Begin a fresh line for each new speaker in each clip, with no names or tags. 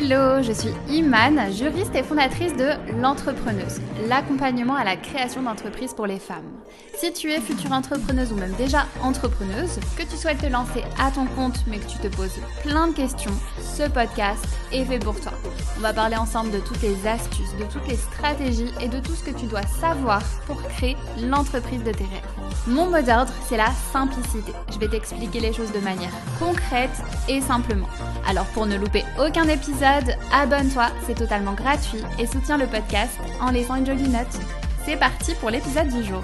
Hello, je suis Imane, juriste et fondatrice de L'entrepreneuse, l'accompagnement à la création d'entreprises pour les femmes. Si tu es future entrepreneuse ou même déjà entrepreneuse, que tu souhaites te lancer à ton compte mais que tu te poses plein de questions, ce podcast est fait pour toi. On va parler ensemble de toutes les astuces, de toutes les stratégies et de tout ce que tu dois savoir pour créer l'entreprise de tes rêves. Mon mot d'ordre, c'est la simplicité. Je vais t'expliquer les choses de manière concrète et simplement. Alors pour ne louper aucun épisode, abonne-toi, c'est totalement gratuit et soutiens le podcast en laissant une jolie note. C'est parti pour l'épisode du jour.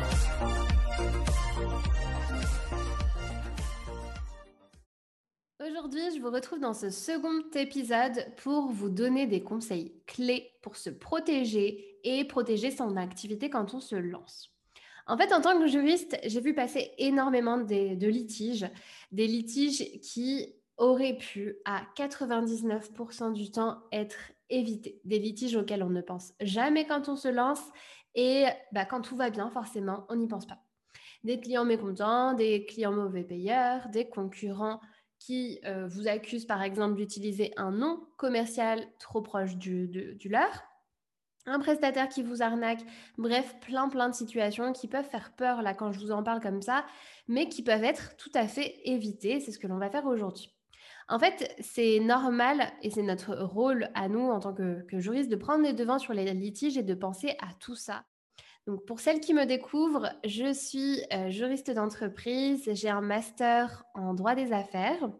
Aujourd'hui, je vous retrouve dans ce second épisode pour vous donner des conseils clés pour se protéger et protéger son activité quand on se lance. En fait, en tant que juriste, j'ai vu passer énormément de, litiges, des litiges qui auraient pu, à 99% du temps, être évités. Des litiges auxquels on ne pense jamais quand on se lance et bah, quand tout va bien, forcément, on n'y pense pas. Des clients mécontents, des clients mauvais payeurs, des concurrents qui euh, vous accusent par exemple d'utiliser un nom commercial trop proche du leur un prestataire qui vous arnaque, bref, plein plein de situations qui peuvent faire peur là quand je vous en parle comme ça, mais qui peuvent être tout à fait évitées. C'est ce que l'on va faire aujourd'hui. En fait, c'est normal et c'est notre rôle à nous en tant que, juriste de prendre les devants sur les litiges et de penser à tout ça. Donc pour celles qui me découvrent, je suis euh, juriste d'entreprise, j'ai un master en droit des affaires.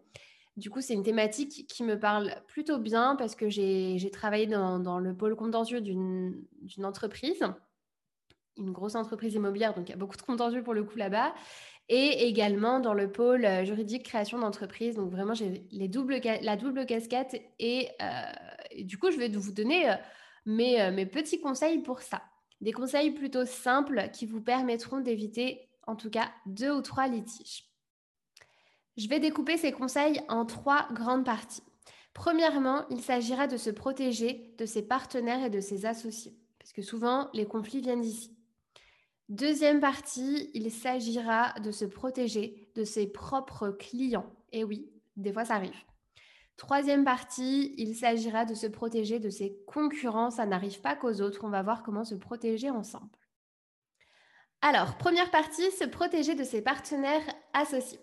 Du coup, c'est une thématique qui me parle plutôt bien parce que j'ai travaillé dans, le pôle contentieux d'une entreprise, une grosse entreprise immobilière, donc il y a beaucoup de contentieux pour le coup là-bas, et également dans le pôle euh, juridique création d'entreprise. Donc vraiment, j'ai la double casquette et, euh, du coup, je vais vous donner mes petits conseils pour ça. Des conseils plutôt simples qui vous permettront d'éviter en tout cas deux ou trois litiges. Je vais découper ces conseils en trois grandes parties. Premièrement, il s'agira de se protéger de ses partenaires et de ses associés, parce que souvent, les conflits viennent d'ici. Deuxième partie, il s'agira de se protéger de ses propres clients. Et oui, des fois ça arrive. Troisième partie, il s'agira de se protéger de ses concurrents. Ça n'arrive pas qu'aux autres. On va voir comment se protéger ensemble. Alors, première partie, se protéger de ses partenaires associés.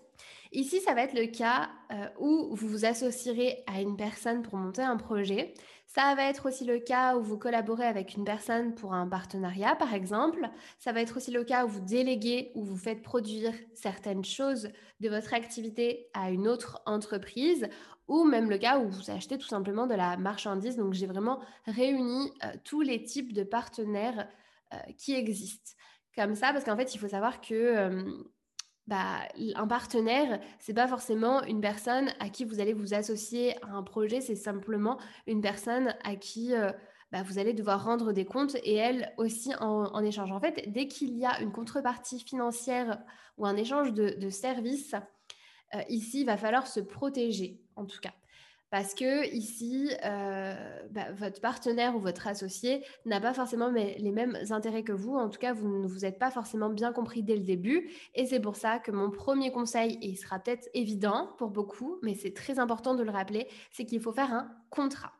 Ici, ça va être le cas euh, où vous vous associerez à une personne pour monter un projet. Ça va être aussi le cas où vous collaborez avec une personne pour un partenariat, par exemple. Ça va être aussi le cas où vous déléguez ou vous faites produire certaines choses de votre activité à une autre entreprise ou même le cas où vous achetez tout simplement de la marchandise. Donc, j'ai vraiment réuni euh, tous les types de partenaires euh, qui existent. Comme ça, parce qu'en fait, il faut savoir que bah, un partenaire, c'est pas forcément une personne à qui vous allez vous associer à un projet, c'est simplement une personne à qui euh, bah, vous allez devoir rendre des comptes et elle aussi en, échange. En fait, dès qu'il y a une contrepartie financière ou un échange de, services, euh, ici, il va falloir se protéger, en tout cas parce que ici, euh, bah, votre partenaire ou votre associé n'a pas forcément les mêmes intérêts que vous. En tout cas, vous ne vous êtes pas forcément bien compris dès le début. Et c'est pour ça que mon premier conseil, et il sera peut-être évident pour beaucoup, mais c'est très important de le rappeler, c'est qu'il faut faire un contrat.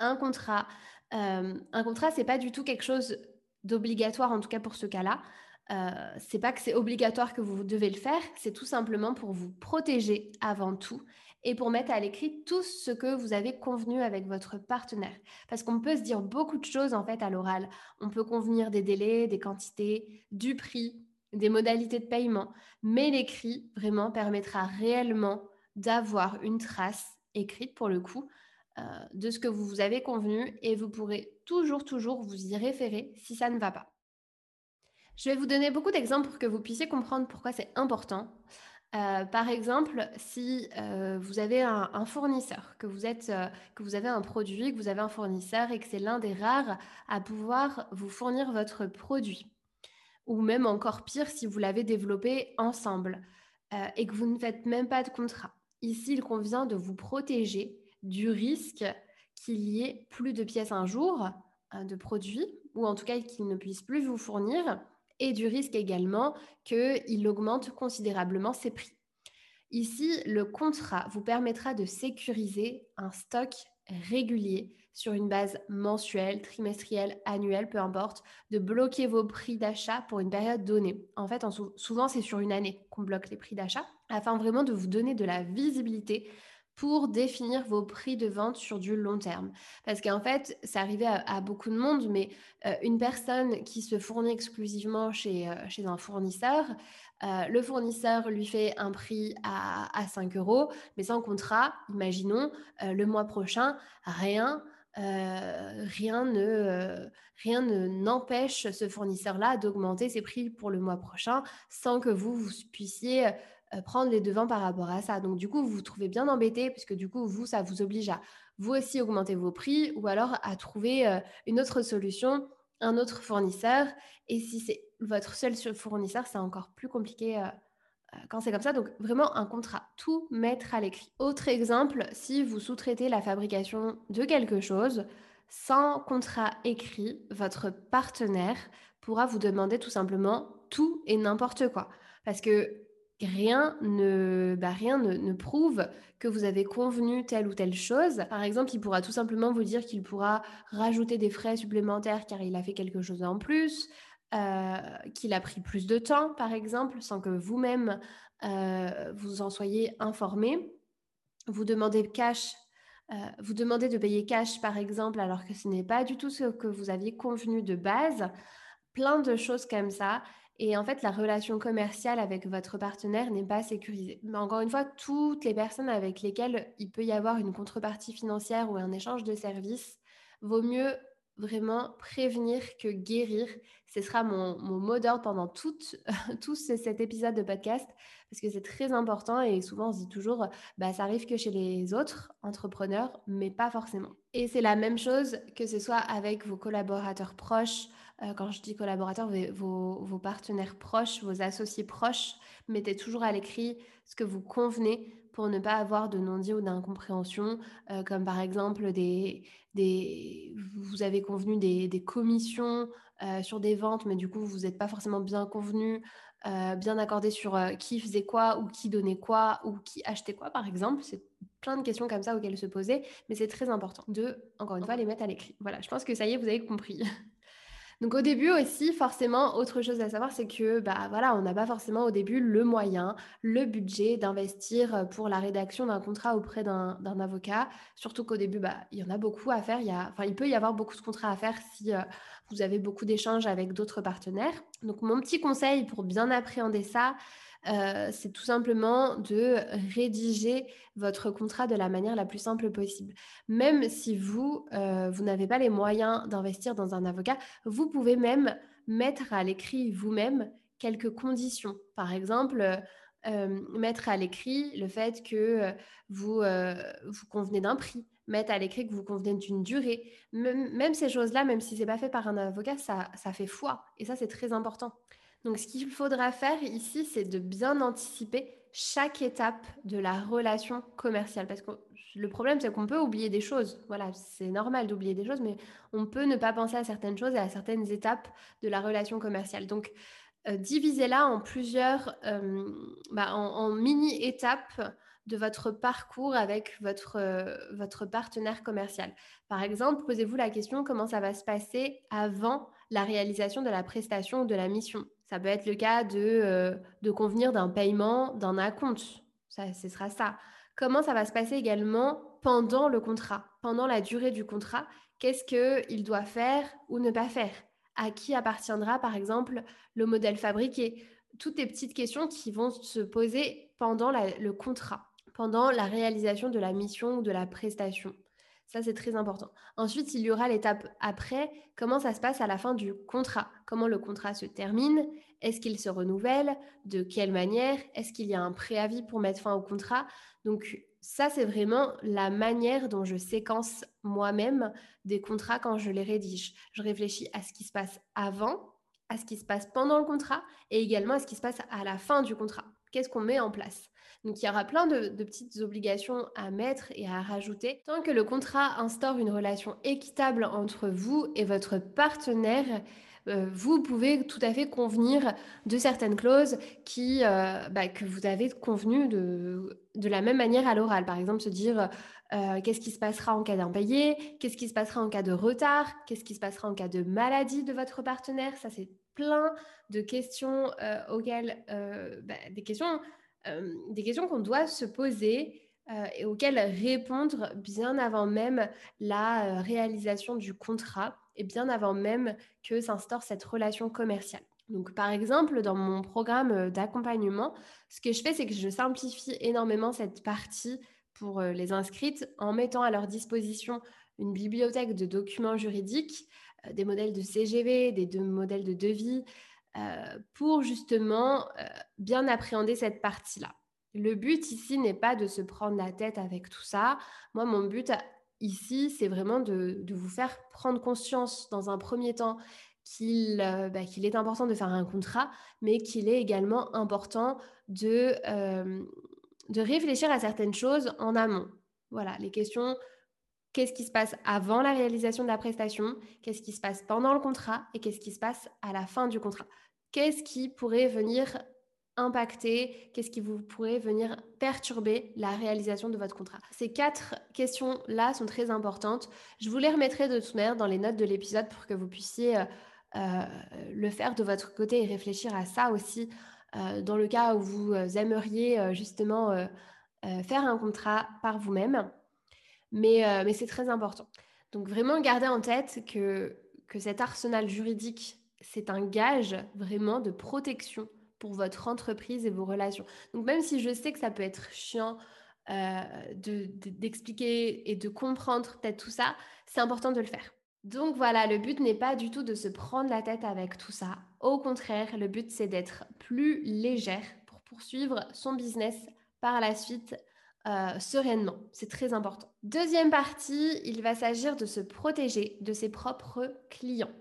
Un contrat, euh, un contrat, c'est pas du tout quelque chose d'obligatoire, en tout cas pour ce cas-là. Euh, c'est pas que c'est obligatoire que vous devez le faire, c'est tout simplement pour vous protéger avant tout et pour mettre à l'écrit tout ce que vous avez convenu avec votre partenaire. Parce qu'on peut se dire beaucoup de choses en fait à l'oral. On peut convenir des délais, des quantités, du prix, des modalités de paiement, mais l'écrit vraiment permettra réellement d'avoir une trace écrite pour le coup euh, de ce que vous avez convenu et vous pourrez toujours, toujours vous y référer si ça ne va pas. Je vais vous donner beaucoup d'exemples pour que vous puissiez comprendre pourquoi c'est important. Euh, par exemple, si euh, vous avez un, fournisseur, que vous, êtes, euh, que vous avez un produit, que vous avez un fournisseur et que c'est l'un des rares à pouvoir vous fournir votre produit, ou même encore pire si vous l'avez développé ensemble et que vous ne faites même pas de contrat. Ici, il convient de vous protéger du risque qu'il y ait plus de pièces un jour de produits, ou en tout cas qu'il ne puisse plus vous fournir et du risque également qu'il augmente considérablement ses prix. Ici, le contrat vous permettra de sécuriser un stock régulier sur une base mensuelle, trimestrielle, annuelle, peu importe, de bloquer vos prix d'achat pour une période donnée. En fait, souvent, c'est sur une année qu'on bloque les prix d'achat afin vraiment de vous donner de la visibilité pour définir vos prix de vente sur du long terme. Parce qu'en fait, ça arrivait à, beaucoup de monde, mais euh, une personne qui se fournit exclusivement chez, euh, chez un fournisseur, euh, le fournisseur lui fait un prix à, à 5 euros, mais sans contrat, imaginons, le mois prochain, rien. rien ne n'empêche ce fournisseur-là d'augmenter ses prix pour le mois prochain sans que vous, vous puissiez prendre les devants par rapport à ça. Donc du coup, vous vous trouvez bien embêté puisque du coup, vous, ça vous oblige à vous aussi augmenter vos prix ou alors à trouver euh, une autre solution, un autre fournisseur. Et si c'est votre seul fournisseur, c'est encore plus compliqué. Euh, quand c'est comme ça, donc vraiment un contrat, tout mettre à l'écrit. Autre exemple, si vous sous-traitez la fabrication de quelque chose, sans contrat écrit, votre partenaire pourra vous demander tout simplement tout et n'importe quoi. Parce que rien ne, bah, rien ne, prouve que vous avez convenu telle ou telle chose. Par exemple, il pourra tout simplement vous dire qu'il pourra rajouter des frais supplémentaires car il a fait quelque chose en plus, euh, qu'il a pris plus de temps, par exemple, sans que vous-même euh, vous en soyez informé. Vous demandez cash. Euh, vous demandez de payer cash, par exemple, alors que ce n'est pas du tout ce que vous aviez convenu de base. Plein de choses comme ça. Et en fait, la relation commerciale avec votre partenaire n'est pas sécurisée. Mais encore une fois, toutes les personnes avec lesquelles il peut y avoir une contrepartie financière ou un échange de services, vaut mieux vraiment prévenir que guérir. Ce sera mon, mot d'ordre pendant tout, cet épisode de podcast parce que c'est très important et souvent on se dit toujours, bah, ça arrive que chez les autres entrepreneurs, mais pas forcément. Et c'est la même chose que ce soit avec vos collaborateurs proches, euh, quand je dis collaborateurs, vos, partenaires proches, vos associés proches, mettez toujours à l'écrit ce que vous convenez pour ne pas avoir de non-dit ou d'incompréhension, euh, comme par exemple des, vous avez convenu des, commissions euh, sur des ventes, mais du coup vous n'êtes pas forcément bien convenu, bien accordé sur qui faisait quoi ou qui donnait quoi ou qui achetait quoi par exemple. C'est plein de questions comme ça auxquelles se poser, mais c'est très important de, encore une fois, les mettre à l'écrit. Voilà, je pense que ça y est, vous avez compris. Donc au début aussi, forcément, autre chose à savoir, c'est que bah voilà, on n'a pas forcément au début le moyen, le budget d'investir euh, pour la rédaction d'un contrat auprès d'un avocat. Surtout qu'au début, bah, il y en a beaucoup à faire. Il, y a, enfin, il peut y avoir beaucoup de contrats à faire si euh, vous avez beaucoup d'échanges avec d'autres partenaires. Donc mon petit conseil pour bien appréhender ça, euh, c'est tout simplement de rédiger votre contrat de la manière la plus simple possible. Même si vous, euh, vous n'avez pas les moyens d'investir dans un avocat, vous pouvez même mettre à l'écrit vous-même quelques conditions. Par exemple, euh, mettre à l'écrit le fait que vous, vous convenez d'un prix, mettre à l'écrit que vous convenez d'une durée. Même, ces choses-là, même si ce n'est pas fait par un avocat, ça, ça fait foi. Et ça, c'est très important. Donc, ce qu'il faudra faire ici, c'est de bien anticiper chaque étape de la relation commerciale. Parce que le problème, c'est qu'on peut oublier des choses. Voilà, c'est normal d'oublier des choses, mais on peut ne pas penser à certaines choses et à certaines étapes de la relation commerciale. Donc, euh, divisez-la en plusieurs, euh, bah, en, mini-étapes de votre parcours avec votre, euh, votre partenaire commercial. Par exemple, posez-vous la question comment ça va se passer avant la réalisation de la prestation ou de la mission? Ça peut être le cas de, euh, de convenir d'un paiement d'un acompte. Ça, ce sera ça. Comment ça va se passer également pendant le contrat, pendant la durée du contrat? Qu'est-ce qu'il doit faire ou ne pas faire? À qui appartiendra, par exemple, le modèle fabriqué? Toutes les petites questions qui vont se poser pendant le contrat, pendant la réalisation de la mission ou de la prestation. Ça, c'est très important. Ensuite, il y aura l'étape après, comment ça se passe à la fin du contrat? Comment le contrat se termine? Est-ce qu'il se renouvelle? De quelle manière? Est-ce qu'il y a un préavis pour mettre fin au contrat? Donc, ça, c'est vraiment la manière dont je séquence moi-même des contrats quand je les rédige. Je réfléchis à ce qui se passe avant, à ce qui se passe pendant le contrat et également à ce qui se passe à la fin du contrat. Qu'est-ce qu'on met en place? Donc il y aura plein de, petites obligations à mettre et à rajouter. Tant que le contrat instaure une relation équitable entre vous et votre partenaire, euh, vous pouvez tout à fait convenir de certaines clauses qui, euh, bah, que vous avez convenues de, de la même manière à l'oral. Par exemple, se dire euh, qu'est-ce qui se passera en cas d'impayé, qu'est-ce qui se passera en cas de retard, qu'est-ce qui se passera en cas de maladie de votre partenaire. Ça, c'est plein de questions auxquelles, bah, des questions, des questions qu'on doit se poser et auxquelles répondre bien avant même la réalisation du contrat et bien avant même que s'instaure cette relation commerciale. Donc, par exemple, dans mon programme d'accompagnement, ce que je fais, c'est que je simplifie énormément cette partie pour euh, les inscrites en mettant à leur disposition une bibliothèque de documents juridiques, euh, des modèles de CGV, des modèles de devis, euh, pour justement bien appréhender cette partie-là. Le but ici n'est pas de se prendre la tête avec tout ça. Moi, mon but ici, c'est vraiment de, vous faire prendre conscience dans un premier temps qu'il bah, qu'il est important de faire un contrat, mais qu'il est également important de réfléchir à certaines choses en amont. Voilà, les questions, qu'est-ce qui se passe avant la réalisation de la prestation, qu'est-ce qui se passe pendant le contrat et qu'est-ce qui se passe à la fin du contrat. Qu'est-ce qui pourrait venir impacter, qu'est-ce qui vous pourrait venir perturber la réalisation de votre contrat. Ces quatre questions-là sont très importantes. Je vous les remettrai de toute manière dans les notes de l'épisode pour que vous puissiez euh, euh, le faire de votre côté et réfléchir à ça aussi euh, dans le cas où vous aimeriez justement faire un contrat par vous-même. Mais, mais c'est très important. Donc vraiment garder en tête que, cet arsenal juridique, c'est un gage vraiment de protection pour votre entreprise et vos relations. Donc même si je sais que ça peut être chiant d'expliquer et de comprendre peut-être tout ça, c'est important de le faire. Donc voilà, le but n'est pas du tout de se prendre la tête avec tout ça. Au contraire, le but c'est d'être plus légère pour poursuivre son business par la suite euh, sereinement. C'est très important. Deuxième partie, il va s'agir de se protéger de ses propres clients.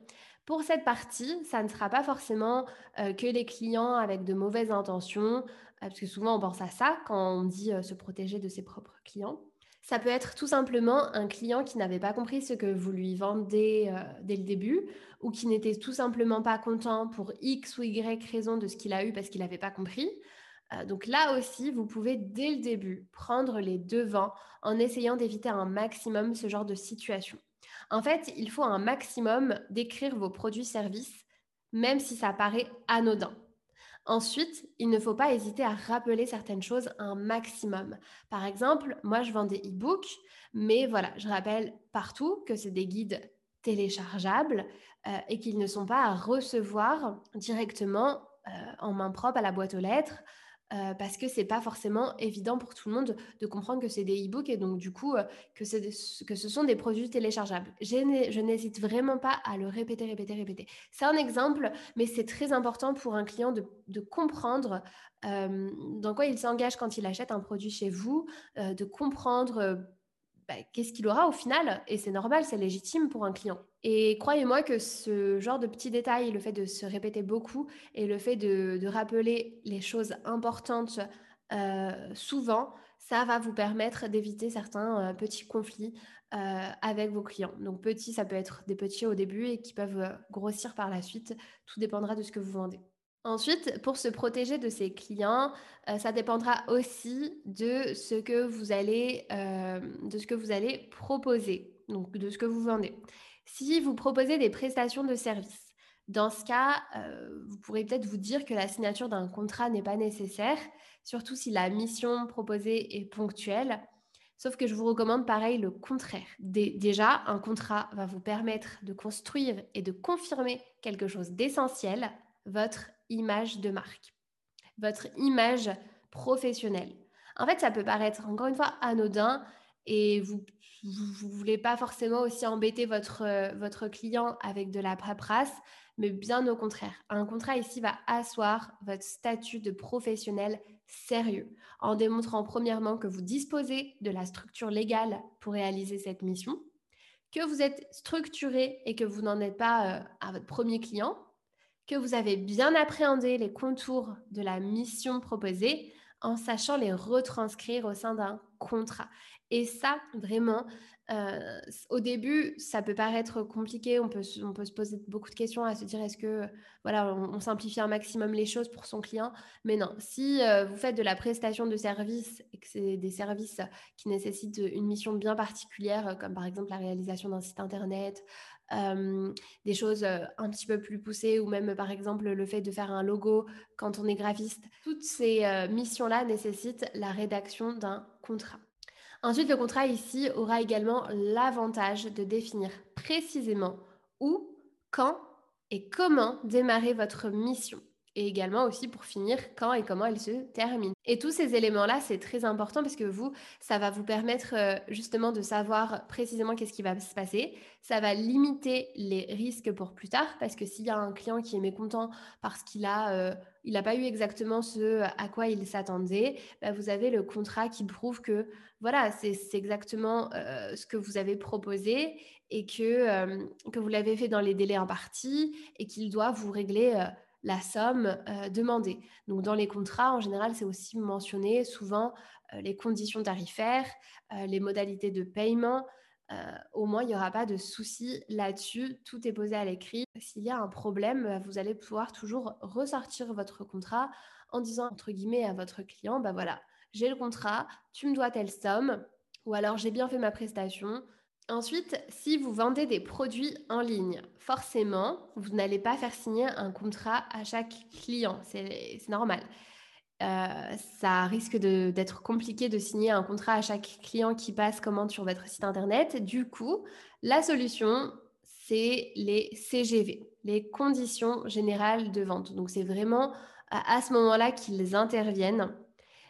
Pour cette partie, ça ne sera pas forcément euh, que les clients avec de mauvaises intentions, euh, parce que souvent on pense à ça quand on dit se protéger de ses propres clients. Ça peut être tout simplement un client qui n'avait pas compris ce que vous lui vendez dès le début ou qui n'était tout simplement pas content pour X ou Y raison de ce qu'il a eu parce qu'il n'avait pas compris. Euh, donc là aussi, vous pouvez dès le début prendre les devants en essayant d'éviter un maximum ce genre de situation. En fait, il faut un maximum décrire vos produits-services, même si ça paraît anodin. Ensuite, il ne faut pas hésiter à rappeler certaines choses un maximum. Par exemple, moi, je vends des e-books, mais voilà, je rappelle partout que c'est des guides téléchargeables euh, et qu'ils ne sont pas à recevoir directement euh, en main propre à la boîte aux lettres. Euh, parce que c'est pas forcément évident pour tout le monde de comprendre que c'est des e-books et donc du coup que, que ce sont des produits téléchargeables. Je n'hésite vraiment pas à le répéter, répéter, répéter. C'est un exemple, mais c'est très important pour un client de, de comprendre dans quoi il s'engage quand il achète un produit chez vous, de comprendre bah, qu'est-ce qu'il aura au final? Et c'est normal, c'est légitime pour un client. Et croyez-moi que ce genre de petits détails, le fait de se répéter beaucoup et le fait de, rappeler les choses importantes euh, souvent, ça va vous permettre d'éviter certains euh, petits conflits euh, avec vos clients. Donc petits, ça peut être des petits au début et qui peuvent grossir par la suite. Tout dépendra de ce que vous vendez. Ensuite, pour se protéger de ses clients, euh, ça dépendra aussi de ce que vous allez, euh, de ce que vous allez proposer, donc de ce que vous vendez. Si vous proposez des prestations de services, dans ce cas, euh, vous pourrez peut-être vous dire que la signature d'un contrat n'est pas nécessaire, surtout si la mission proposée est ponctuelle. Sauf que je vous recommande pareil le contraire. déjà, un contrat va vous permettre de construire et de confirmer quelque chose d'essentiel, votre image de marque, votre image professionnelle. En fait, ça peut paraître encore une fois anodin et vous ne voulez pas forcément aussi embêter votre, euh, votre client avec de la paperasse, mais bien au contraire. Un contrat ici va asseoir votre statut de professionnel sérieux en démontrant premièrement que vous disposez de la structure légale pour réaliser cette mission, que vous êtes structuré et que vous n'en êtes pas euh, à votre premier client, que vous avez bien appréhendé les contours de la mission proposée en sachant les retranscrire au sein d'un contrat. Et ça, vraiment, euh, au début, ça peut paraître compliqué. On peut, on peut se poser beaucoup de questions à se dire est-ce que voilà, on, simplifie un maximum les choses pour son client? Mais non, si euh, vous faites de la prestation de services et que c'est des services qui nécessitent une mission bien particulière, comme par exemple la réalisation d'un site internet, euh, des choses un petit peu plus poussées ou même par exemple le fait de faire un logo quand on est graphiste. Toutes ces missions-là nécessitent la rédaction d'un contrat. Ensuite, le contrat ici aura également l'avantage de définir précisément où, quand et comment démarrer votre mission et également aussi pour finir quand et comment elle se termine. Et tous ces éléments-là, c'est très important parce que vous, ça va vous permettre euh, justement de savoir précisément qu'est-ce qui va se passer. Ça va limiter les risques pour plus tard parce que s'il y a un client qui est mécontent parce qu'il a, euh, il n'a pas eu exactement ce à quoi il s'attendait, bah, vous avez le contrat qui prouve que voilà, c'est exactement euh, ce que vous avez proposé et que, que vous l'avez fait dans les délais impartis et qu'il doit vous régler la somme euh, demandée. Donc dans les contrats, en général, c'est aussi mentionné souvent euh, les conditions tarifaires, euh, les modalités de paiement. Au moins, il n'y aura pas de souci là-dessus. Tout est posé à l'écrit. S'il y a un problème, vous allez pouvoir toujours ressortir votre contrat en disant, entre guillemets, à votre client, bah voilà, j'ai le contrat, tu me dois telle somme, ou alors j'ai bien fait ma prestation, Ensuite, si vous vendez des produits en ligne, forcément, vous n'allez pas faire signer un contrat à chaque client. C'est normal. Euh, ça risque d'être compliqué de signer un contrat à chaque client qui passe commande sur votre site internet. Du coup, la solution, c'est les CGV, les conditions générales de vente. Donc, c'est vraiment à ce moment-là qu'ils interviennent.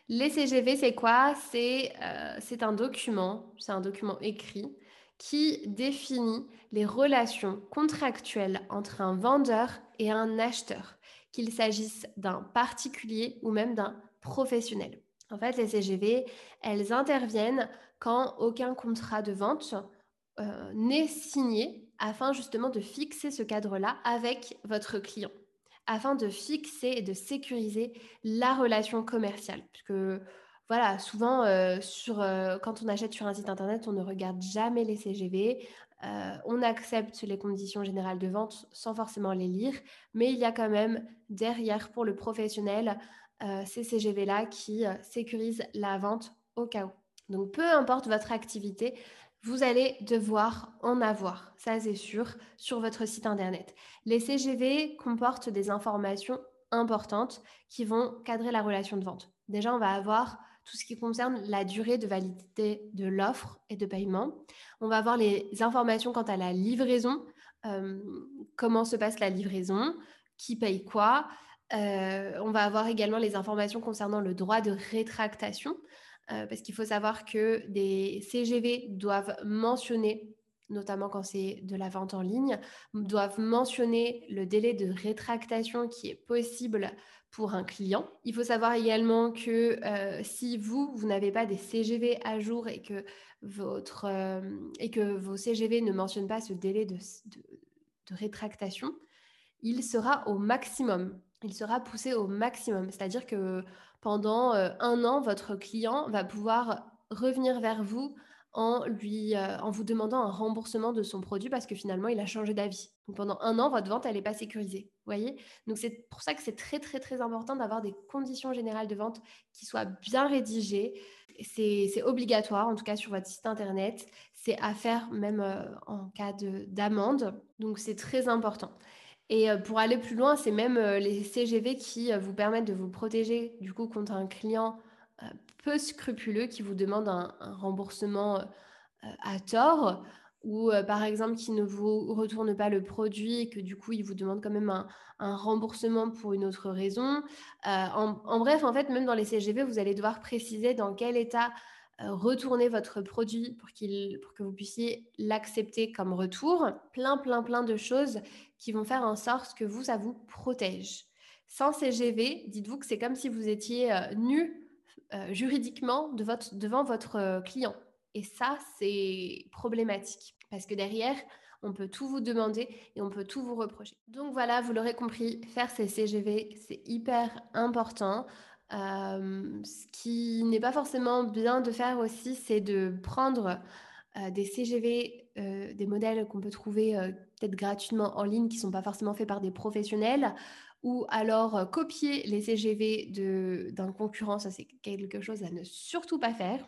Les CGV, c'est quoi? Euh, C'est un document, c'est un document écrit qui définit les relations contractuelles entre un vendeur et un acheteur, qu'il s'agisse d'un particulier ou même d'un professionnel. En fait, les CGV, elles interviennent quand aucun contrat de vente euh, n'est signé afin justement de fixer ce cadre-là avec votre client, afin de fixer et de sécuriser la relation commerciale. Puisque voilà, souvent, euh, euh, quand on achète sur un site internet, on ne regarde jamais les CGV. Euh, on accepte les conditions générales de vente sans forcément les lire, mais il y a quand même derrière pour le professionnel ces CGV-là qui sécurisent la vente au cas où. Donc, peu importe votre activité, vous allez devoir en avoir, ça c'est sûr, sur votre site internet. Les CGV comportent des informations importantes qui vont cadrer la relation de vente. Déjà, on va avoir tout ce qui concerne la durée de validité de l'offre et de paiement. On va avoir les informations quant à la livraison, euh, comment se passe la livraison, qui paye quoi? Euh, on va avoir également les informations concernant le droit de rétractation, euh, parce qu'il faut savoir que des CGV doivent mentionner notamment quand c'est de la vente en ligne, doivent mentionner le délai de rétractation qui est possible un client. Il faut savoir également que euh, si vous, vous n'avez pas des CGV à jour et que, votre, euh, et que vos CGV ne mentionnent pas ce délai de, rétractation, il sera au maximum. Il sera poussé au maximum. C'est-à-dire que pendant euh, un an, votre client va pouvoir revenir vers vous en, lui, euh, en vous demandant un remboursement de son produit parce que finalement, il a changé d'avis. pendant un an, votre vente, elle n'est pas sécurisée. voyez? Donc, c'est pour ça que c'est très, très, très important d'avoir des conditions générales de vente qui soient bien rédigées. C'est obligatoire, en tout cas sur votre site internet. C'est à faire même euh, en cas d'amende. Donc, c'est très important. Et euh, pour aller plus loin, c'est même les CGV qui vous permettent de vous protéger du coup contre un client peu scrupuleux qui vous demande un, remboursement euh, à tort ou euh, par exemple qui ne vous retourne pas le produit et que du coup il vous demande quand même un, remboursement pour une autre raison. Euh, en, bref, en fait, même dans les CGV, vous allez devoir préciser dans quel état retourner votre produit pour, qu'il, pour que vous puissiez l'accepter comme retour. Plein, plein, plein de choses qui vont faire en sorte que vous, ça vous protège. Sans CGV, dites-vous que c'est comme si vous étiez nu euh, juridiquement devant votre euh, client. Et ça, c'est problématique parce que derrière, on peut tout vous demander et on peut tout vous reprocher. Donc voilà, vous l'aurez compris, faire ces CGV, c'est hyper important. ce qui n'est pas forcément bien de faire aussi, c'est de prendre des CGV, des modèles qu'on peut trouver peut-être gratuitement en ligne, qui ne sont pas forcément faits par des professionnels, ou alors copier les CGV d'un concurrent. Ça, c'est quelque chose à ne surtout pas faire.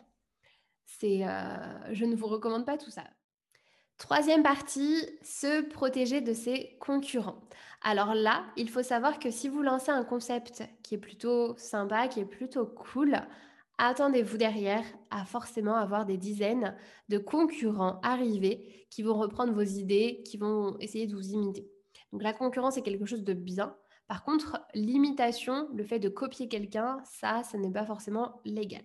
je ne vous recommande pas tout ça. Troisième partie, se protéger de ses concurrents. Alors là, il faut savoir que si vous lancez un concept qui est plutôt sympa, qui est plutôt cool, attendez-vous derrière à forcément avoir des dizaines de concurrents arrivés qui vont reprendre vos idées, qui vont essayer de vous imiter. Donc la concurrence est quelque chose de bien. Par contre, l'imitation, le fait de copier quelqu'un, ça, ce n'est pas forcément légal.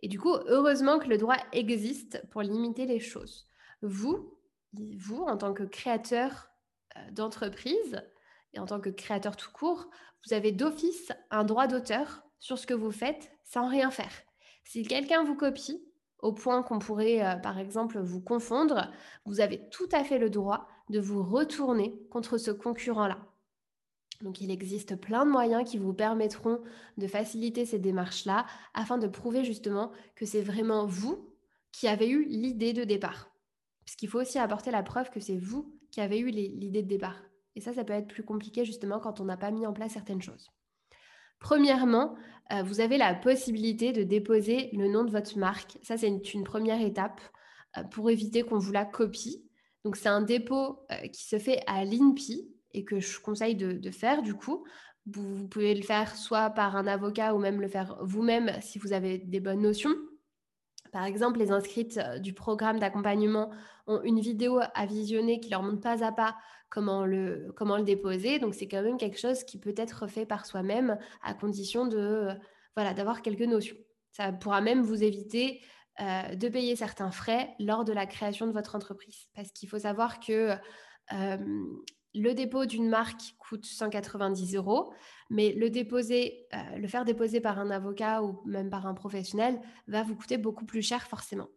Et du coup, heureusement que le droit existe pour limiter les choses vous, vous, en tant que créateur euh, d'entreprise et en tant que créateur tout court, vous avez d'office un droit d'auteur sur ce que vous faites sans rien faire. Si quelqu'un vous copie, au point qu'on pourrait, euh, par exemple, vous confondre, vous avez tout à fait le droit de vous retourner contre ce concurrent-là. Donc il existe plein de moyens qui vous permettront de faciliter ces démarches-là afin de prouver justement que c'est vraiment vous qui avez eu l'idée de départ. Parce qu'il faut aussi apporter la preuve que c'est vous qui avez eu l'idée de départ. Et ça, ça peut être plus compliqué justement quand on n'a pas mis en place certaines choses. Premièrement, euh, vous avez la possibilité de déposer le nom de votre marque. Ça, c'est une, première étape euh, pour éviter qu'on vous la copie. Donc, c'est un dépôt euh, qui se fait à l'INPI et que je conseille de, faire du coup. vous, pouvez le faire soit par un avocat ou même le faire vous-même si vous avez des bonnes notions. Par exemple, les inscrites euh, du programme d'accompagnement ont une vidéo à visionner qui leur montre pas à pas comment le, comment le déposer. Donc, c'est quand même quelque chose qui peut être fait par soi-même à condition de, euh, voilà, d'avoir quelques notions. Ça pourra même vous éviter euh, de payer certains frais lors de la création de votre entreprise. Parce qu'il faut savoir que le dépôt d'une marque coûte 190 euros, mais euh, le faire déposer par un avocat ou même par un professionnel va vous coûter beaucoup plus cher forcément.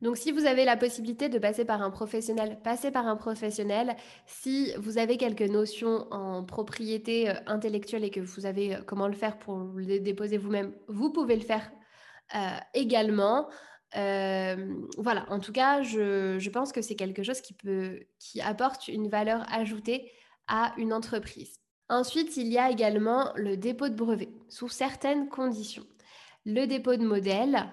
Donc si vous avez la possibilité de passer par un professionnel, passez par un professionnel. Si vous avez quelques notions en propriété euh, intellectuelle et que vous savez euh, comment le faire pour le déposer vous-même, vous pouvez le faire également voilà, en tout cas, je, pense que c'est quelque chose qui, peut, qui apporte une valeur ajoutée à une entreprise. Ensuite, il y a également le dépôt de brevet, sous certaines conditions. Le dépôt de modèle,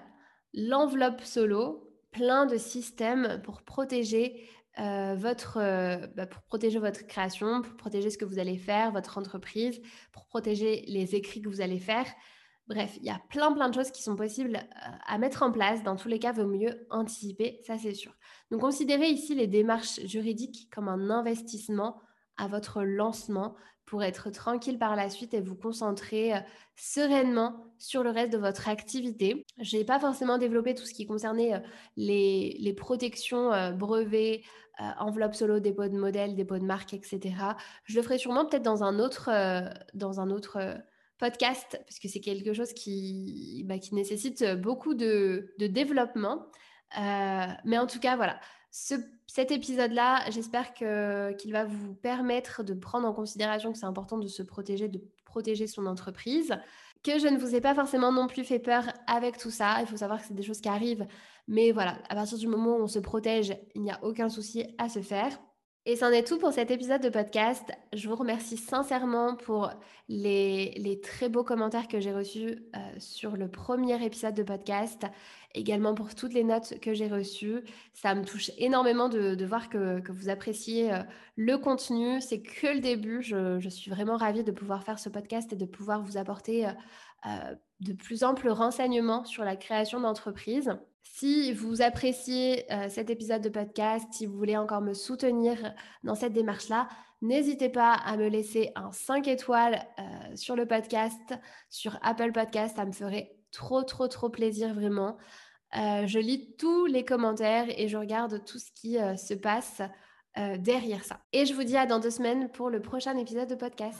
l'enveloppe solo, plein de systèmes pour protéger votre, bah, pour protéger votre création, pour protéger ce que vous allez faire, votre entreprise, pour protéger les écrits que vous allez faire. Bref, il y a plein plein de choses qui sont possibles euh, à mettre en place. Dans tous les cas, vaut mieux anticiper, ça c'est sûr. Donc considérez ici les démarches juridiques comme un investissement à votre lancement pour être tranquille par la suite et vous concentrer euh, sereinement sur le reste de votre activité. Je n'ai pas forcément développé tout ce qui concernait euh, les, protections brevets, enveloppe solo, dépôt de modèle, dépôt de marque, etc. Je le ferai sûrement peut-être dans un autre podcast, parce que c'est quelque chose qui, bah, nécessite beaucoup de, développement. Euh, mais en tout cas, voilà, cet épisode-là, j'espère qu'il va vous permettre de prendre en considération que c'est important de se protéger, de protéger son entreprise, que je ne vous ai pas forcément non plus fait peur avec tout ça. Il faut savoir que c'est des choses qui arrivent. Mais voilà, à partir du moment où on se protège, il n'y a aucun souci à se faire. Et c'en est tout pour cet épisode de podcast. Je vous remercie sincèrement pour les, très beaux commentaires que j'ai reçus euh, sur le premier épisode de podcast, également pour toutes les notes que j'ai reçues. Ça me touche énormément de, voir que, vous appréciez euh, le contenu. C'est que le début. Je, suis vraiment ravie de pouvoir faire ce podcast et de pouvoir vous apporter euh, de plus amples renseignements sur la création d'entreprise. Si vous appréciez euh, cet épisode de podcast, si vous voulez encore me soutenir dans cette démarche-là, n'hésitez pas à me laisser un 5 étoiles euh, sur le podcast, sur Apple Podcast. Ça me ferait trop, trop, trop plaisir vraiment. Euh, je lis tous les commentaires et je regarde tout ce qui se passe derrière ça. Et je vous dis à dans deux semaines pour le prochain épisode de podcast.